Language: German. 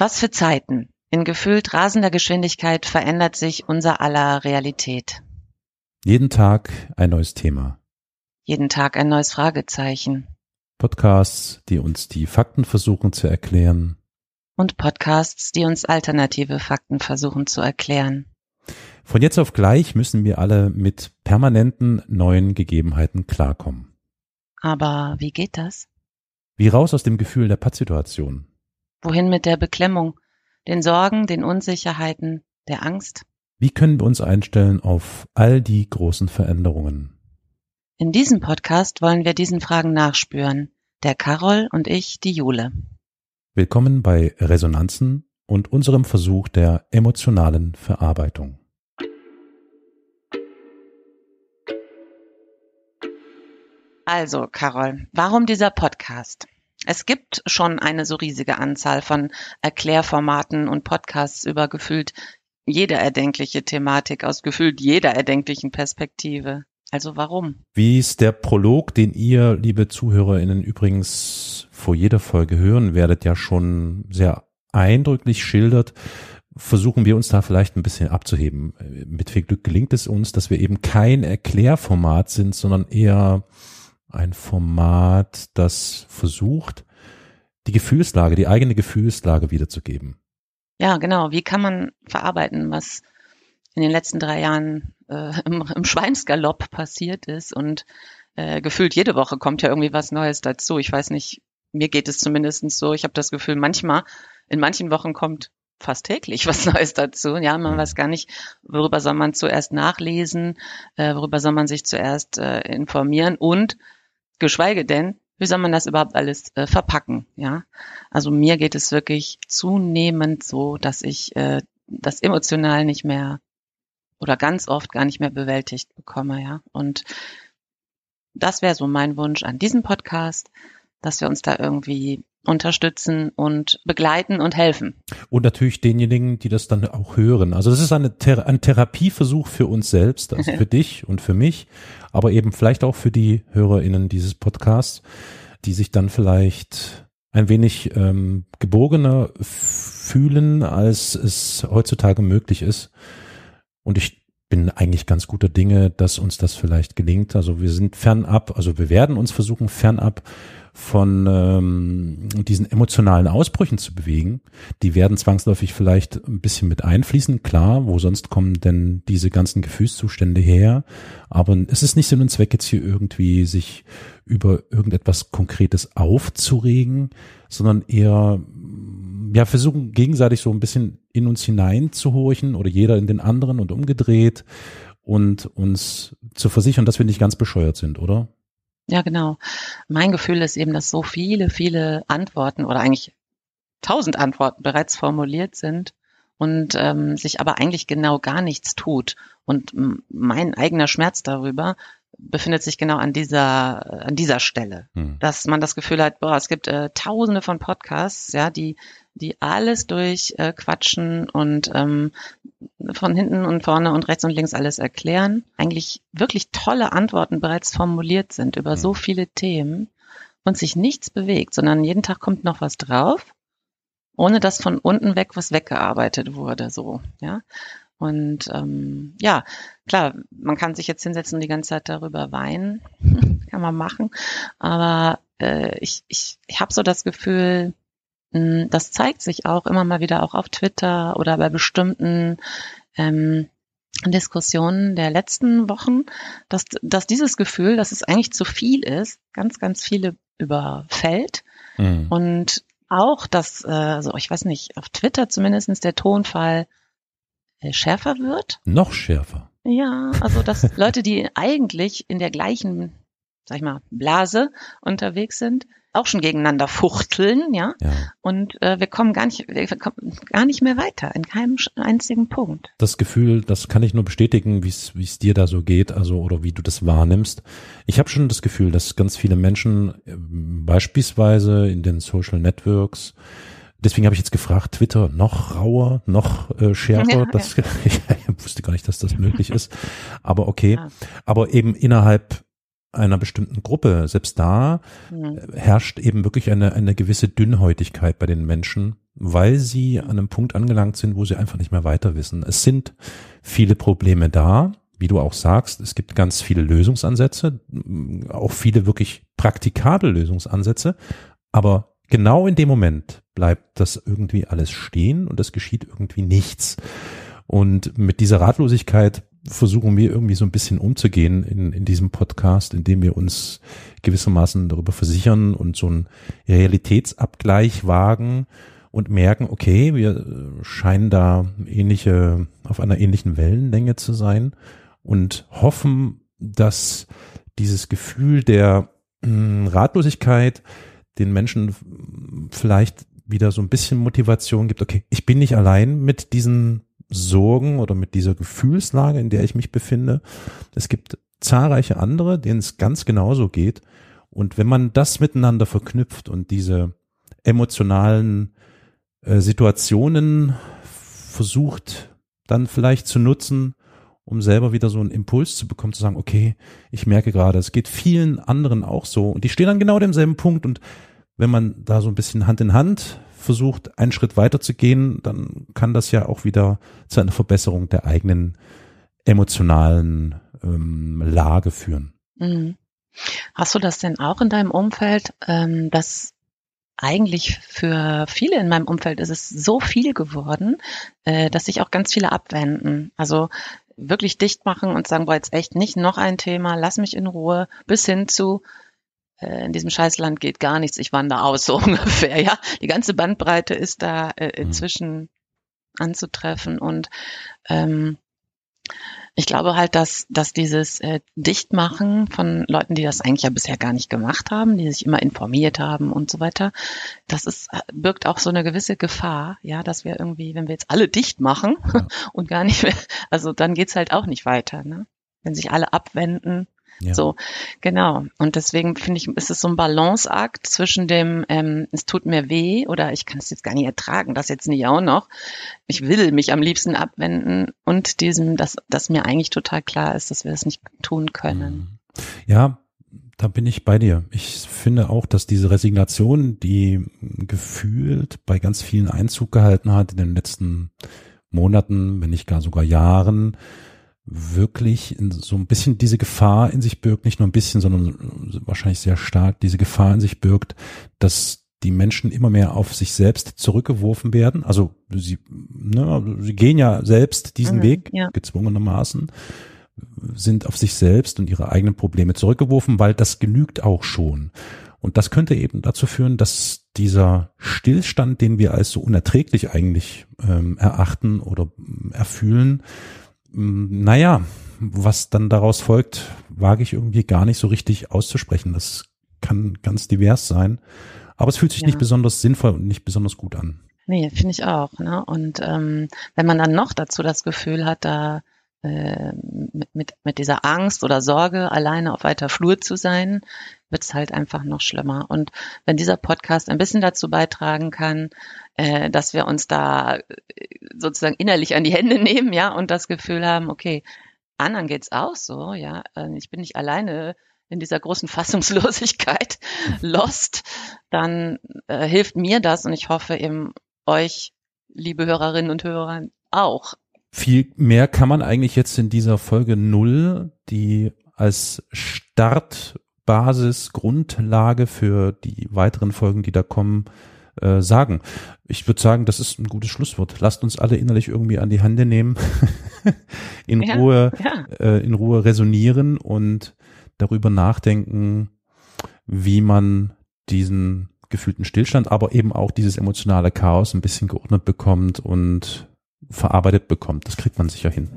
Was für Zeiten. In gefühlt rasender Geschwindigkeit verändert sich unser aller Realität. Jeden Tag ein neues Thema. Jeden Tag ein neues Fragezeichen. Podcasts, die uns die Fakten versuchen zu erklären. Und Podcasts, die uns alternative Fakten versuchen zu erklären. Von jetzt auf gleich müssen wir alle mit permanenten neuen Gegebenheiten klarkommen. Aber wie geht das? Wie raus aus dem Gefühl der Pattsituation. Wohin mit der Beklemmung, den Sorgen, den Unsicherheiten, der Angst? Wie können wir uns einstellen auf all die großen Veränderungen? In diesem Podcast wollen wir diesen Fragen nachspüren. Der Carol und ich, die Jule. Willkommen bei Resonanzen und unserem Versuch der emotionalen Verarbeitung. Also, Carol, warum dieser Podcast? Es gibt schon eine so riesige Anzahl von Erklärformaten und Podcasts über gefühlt jede erdenkliche Thematik aus gefühlt jeder erdenklichen Perspektive. Also warum? Wie ist der Prolog, den ihr, liebe ZuhörerInnen, übrigens vor jeder Folge hören werdet, ja schon sehr eindrücklich schildert, versuchen wir uns da vielleicht ein bisschen abzuheben. Mit viel Glück gelingt es uns, dass wir eben kein Erklärformat sind, sondern eher ein Format, das versucht, die Gefühlslage, die eigene Gefühlslage wiederzugeben. Ja, genau. Wie kann man verarbeiten, was in den letzten drei Jahren äh, im, im Schweinsgalopp passiert ist und äh, gefühlt jede Woche kommt ja irgendwie was Neues dazu. Ich weiß nicht, mir geht es zumindest so. Ich habe das Gefühl, manchmal, in manchen Wochen kommt fast täglich was Neues dazu. Ja, man mhm. weiß gar nicht, worüber soll man zuerst nachlesen, äh, worüber soll man sich zuerst äh, informieren und geschweige denn, wie soll man das überhaupt alles äh, verpacken? Ja, also mir geht es wirklich zunehmend so, dass ich äh, das emotional nicht mehr oder ganz oft gar nicht mehr bewältigt bekomme. Ja, und das wäre so mein Wunsch an diesem Podcast, dass wir uns da irgendwie unterstützen und begleiten und helfen. Und natürlich denjenigen, die das dann auch hören. Also das ist eine Thera ein Therapieversuch für uns selbst, also für dich und für mich, aber eben vielleicht auch für die HörerInnen dieses Podcasts, die sich dann vielleicht ein wenig ähm, gebogener fühlen, als es heutzutage möglich ist. Und ich bin eigentlich ganz guter Dinge, dass uns das vielleicht gelingt. Also wir sind fernab, also wir werden uns versuchen, fernab von ähm, diesen emotionalen Ausbrüchen zu bewegen. Die werden zwangsläufig vielleicht ein bisschen mit einfließen, klar, wo sonst kommen denn diese ganzen Gefühlszustände her. Aber es ist nicht Sinn und Zweck, jetzt hier irgendwie sich über irgendetwas Konkretes aufzuregen, sondern eher ja versuchen gegenseitig so ein bisschen in uns hineinzuhorchen oder jeder in den anderen und umgedreht und uns zu versichern, dass wir nicht ganz bescheuert sind, oder? Ja, genau. Mein Gefühl ist eben, dass so viele, viele Antworten oder eigentlich tausend Antworten bereits formuliert sind und ähm, sich aber eigentlich genau gar nichts tut. Und mein eigener Schmerz darüber befindet sich genau an dieser an dieser Stelle, hm. dass man das Gefühl hat, boah, es gibt äh, Tausende von Podcasts, ja, die die alles durchquatschen äh, und ähm, von hinten und vorne und rechts und links alles erklären, eigentlich wirklich tolle Antworten bereits formuliert sind über so mhm. viele Themen und sich nichts bewegt, sondern jeden Tag kommt noch was drauf, ohne dass von unten weg was weggearbeitet wurde, so, ja. Und ähm, ja, klar, man kann sich jetzt hinsetzen und die ganze Zeit darüber weinen, kann man machen, aber äh, ich, ich, ich habe so das Gefühl, hm, das zeigt sich auch immer mal wieder auch auf Twitter oder bei bestimmten ähm, Diskussionen der letzten Wochen, dass, dass dieses Gefühl, dass es eigentlich zu viel ist, ganz, ganz viele überfällt. Mhm. Und auch, dass, äh, also ich weiß nicht, auf Twitter zumindestens der Tonfall schärfer wird. Noch schärfer. Ja, also dass Leute, die eigentlich in der gleichen, sag ich mal, Blase unterwegs sind, auch schon gegeneinander fuchteln, ja. ja. Und äh, wir kommen gar nicht, wir kommen gar nicht mehr weiter in keinem einzigen Punkt. Das Gefühl, das kann ich nur bestätigen, wie es wie es dir da so geht, also oder wie du das wahrnimmst. Ich habe schon das Gefühl, dass ganz viele Menschen äh, beispielsweise in den Social Networks Deswegen habe ich jetzt gefragt, Twitter noch rauer, noch äh, schärfer. Ja, das, ja. ich wusste gar nicht, dass das möglich ist. Aber okay. Ja. Aber eben innerhalb einer bestimmten Gruppe, selbst da mhm. herrscht eben wirklich eine, eine gewisse Dünnhäutigkeit bei den Menschen, weil sie an einem Punkt angelangt sind, wo sie einfach nicht mehr weiter wissen. Es sind viele Probleme da, wie du auch sagst, es gibt ganz viele Lösungsansätze, auch viele wirklich praktikable Lösungsansätze, aber genau in dem Moment bleibt das irgendwie alles stehen und es geschieht irgendwie nichts. Und mit dieser Ratlosigkeit versuchen wir irgendwie so ein bisschen umzugehen in, in diesem Podcast, indem wir uns gewissermaßen darüber versichern und so einen Realitätsabgleich wagen und merken, okay, wir scheinen da ähnliche, auf einer ähnlichen Wellenlänge zu sein und hoffen, dass dieses Gefühl der hm, Ratlosigkeit den Menschen vielleicht wieder so ein bisschen Motivation gibt, okay, ich bin nicht allein mit diesen Sorgen oder mit dieser Gefühlslage, in der ich mich befinde. Es gibt zahlreiche andere, denen es ganz genauso geht. Und wenn man das miteinander verknüpft und diese emotionalen äh, Situationen versucht dann vielleicht zu nutzen, um selber wieder so einen Impuls zu bekommen, zu sagen, okay, ich merke gerade, es geht vielen anderen auch so und die stehen an genau demselben Punkt und wenn man da so ein bisschen Hand in Hand versucht, einen Schritt weiter zu gehen, dann kann das ja auch wieder zu einer Verbesserung der eigenen emotionalen ähm, Lage führen. Mhm. Hast du das denn auch in deinem Umfeld, ähm, dass eigentlich für viele in meinem Umfeld ist es so viel geworden, äh, dass sich auch ganz viele abwenden. Also wirklich dicht machen und sagen, boah, jetzt echt nicht noch ein Thema, lass mich in Ruhe, bis hin zu, äh, in diesem Scheißland geht gar nichts, ich wandere aus, so ungefähr, ja. Die ganze Bandbreite ist da äh, mhm. inzwischen anzutreffen und ähm, ich glaube halt, dass, dass dieses äh, Dichtmachen von Leuten, die das eigentlich ja bisher gar nicht gemacht haben, die sich immer informiert haben und so weiter, das ist, birgt auch so eine gewisse Gefahr, ja, dass wir irgendwie, wenn wir jetzt alle dicht machen ja. und gar nicht mehr, also dann geht's halt auch nicht weiter, ne? Wenn sich alle abwenden, ja. So, genau. Und deswegen finde ich, ist es so ein Balanceakt zwischen dem, ähm, es tut mir weh oder ich kann es jetzt gar nicht ertragen, das jetzt nicht auch noch. Ich will mich am liebsten abwenden und diesem, dass, dass mir eigentlich total klar ist, dass wir das nicht tun können. Mhm. Ja, da bin ich bei dir. Ich finde auch, dass diese Resignation, die gefühlt bei ganz vielen Einzug gehalten hat in den letzten Monaten, wenn nicht gar sogar Jahren, wirklich so ein bisschen diese Gefahr in sich birgt, nicht nur ein bisschen, sondern wahrscheinlich sehr stark diese Gefahr in sich birgt, dass die Menschen immer mehr auf sich selbst zurückgeworfen werden. Also sie, ne, sie gehen ja selbst diesen mhm, Weg, ja. gezwungenermaßen, sind auf sich selbst und ihre eigenen Probleme zurückgeworfen, weil das genügt auch schon. Und das könnte eben dazu führen, dass dieser Stillstand, den wir als so unerträglich eigentlich ähm, erachten oder erfühlen, Mm, naja, was dann daraus folgt, wage ich irgendwie gar nicht so richtig auszusprechen. Das kann ganz divers sein. Aber es fühlt sich ja. nicht besonders sinnvoll und nicht besonders gut an. Nee, finde ich auch. Ne? Und ähm, wenn man dann noch dazu das Gefühl hat, da äh, mit, mit, mit dieser Angst oder Sorge, alleine auf weiter Flur zu sein, wird es halt einfach noch schlimmer. Und wenn dieser Podcast ein bisschen dazu beitragen kann, äh, dass wir uns da äh, sozusagen innerlich an die Hände nehmen, ja, und das Gefühl haben, okay, anderen geht's auch so, ja, äh, ich bin nicht alleine in dieser großen Fassungslosigkeit lost, dann äh, hilft mir das und ich hoffe eben euch, liebe Hörerinnen und Hörer, auch. Viel mehr kann man eigentlich jetzt in dieser Folge null, die als Startbasis, Grundlage für die weiteren Folgen, die da kommen, äh, sagen. Ich würde sagen, das ist ein gutes Schlusswort. Lasst uns alle innerlich irgendwie an die Hände nehmen, in ja, Ruhe, ja. Äh, in Ruhe resonieren und darüber nachdenken, wie man diesen gefühlten Stillstand, aber eben auch dieses emotionale Chaos ein bisschen geordnet bekommt und verarbeitet bekommt. Das kriegt man sicher hin.